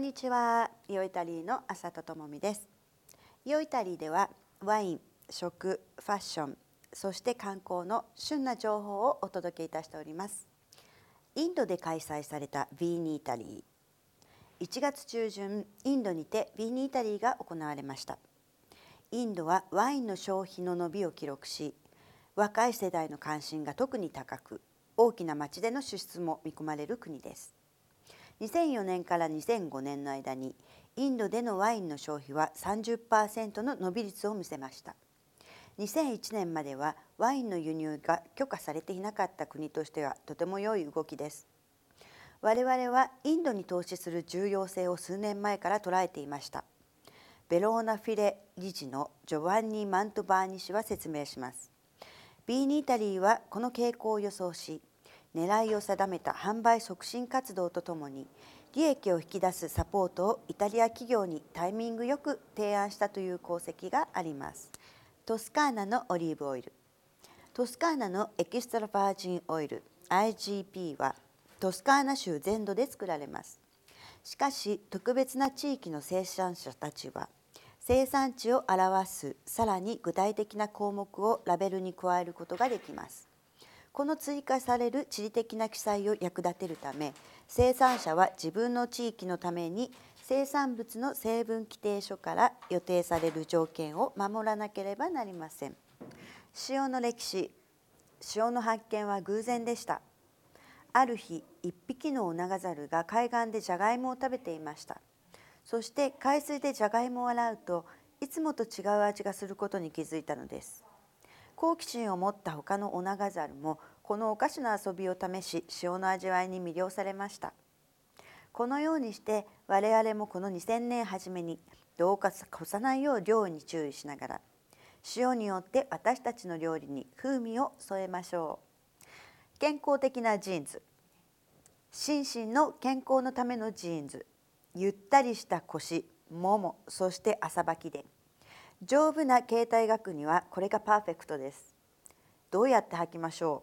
んにちは。イオイタリーの浅田智美です。イオイタリーではワイン食ファッションそして観光の旬な情報をお届けいたしております。インドで開催されたビーニイタリー。1月中旬インドにてビーニイタリーが行われました。インドはワインの消費の伸びを記録し若い世代の関心が特に高く大きな町での輸出も見込まれる国です。2004年から2005年の間にインドでのワインの消費は30%の伸び率を見せました。2001年まではワインの輸入が許可されていなかった国としてはとても良い動きです。我々はインドに投資する重要性を数年前から捉えていました。ベローナフィレ理事のジョバンニ・マントバーニ氏は説明します。ビーニ・イタリーはこの傾向を予想し狙いを定めた販売促進活動とともに利益を引き出すサポートをイタリア企業にタイミングよく提案したという功績があります。トスカーナのオリーブオイル。トスカーナのエキストラバージンオイル。IGP はトスカーナ州全土で作られます。しかし特別な地域の生産者たちは生産地を表すさらに具体的な項目をラベルに加えることができます。この追加される地理的な記載を役立てるため生産者は自分の地域のために生産物の成分規定書から予定される条件を守らなければなりません。塩の歴史塩の発見は偶然でした。ある日一匹のオナガザルが海岸でじゃがいもを食べていました。そして海水でじゃがいもを洗うといつもと違う味がすることに気づいたのです。好奇心を持った他のオナガザルもこのお菓子の遊びを試し塩の味わいに魅了されました。このようにして我々もこの2000年初めにどうか越さないよう量に注意しながら塩によって私たちの料理に風味を添えましょう。健康的なジーンズ。心身の健康のためのジーンズ。ゆったりした腰ももそして朝履きで。丈夫な携帯学にはこれがパーフェクトです。どうやって履きましょ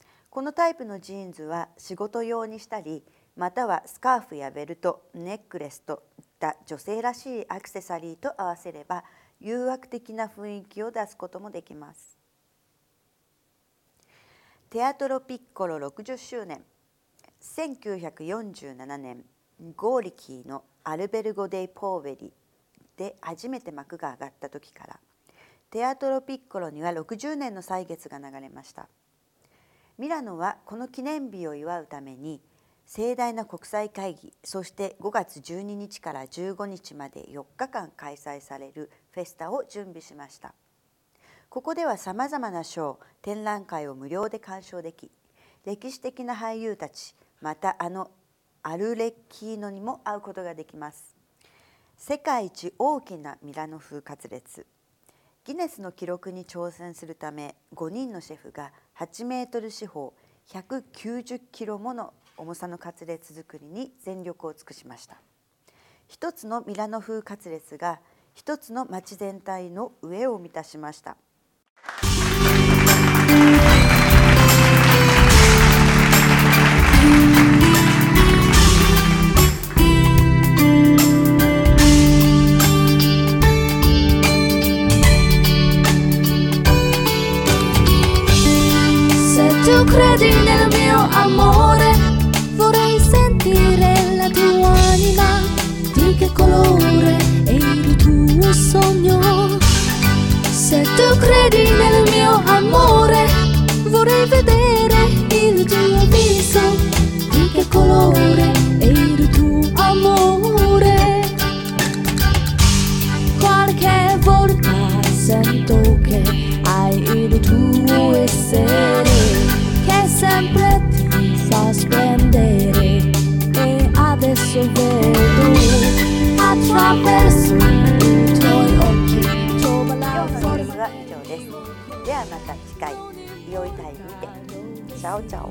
う？このタイプのジーンズは仕事用にしたりまたはスカーフやベルトネックレスといった女性らしいアクセサリーと合わせれば誘惑的な雰囲気を出すこともできます。テアトロピッコロ60周年1947年ゴーリキーのアルベルゴ・デイ・ポーベリで初めて幕が上がった時からテアトロピッコロには60年の歳月が流れました。ミラノはこの記念日を祝うために盛大な国際会議そして5月12日から15日まで4日間開催されるフェスタを準備しました。ここではさまざまなショー展覧会を無料で鑑賞でき歴史的な俳優たちまたあのアルレッキーノにも会うことができます。世界一大きなミラノ風カツレツ。ギネスの記録に挑戦するため5人のシェフが8メートル四方190キロもの重さのカツレツ作りに全力を尽くしました。一つのミラノ風カツレツが一つの町全体の上を満たしました。tu credi nel mio amore, vorrei sentire la tua anima, di che colore è il tuo sogno. Se tu credi nel mio amore, vorrei vedere il tuo viso, di che colore è il tuo amore. Qualche volta sento che hai il tuo essere. ではまた次回良いタイムで。チャオチャオ。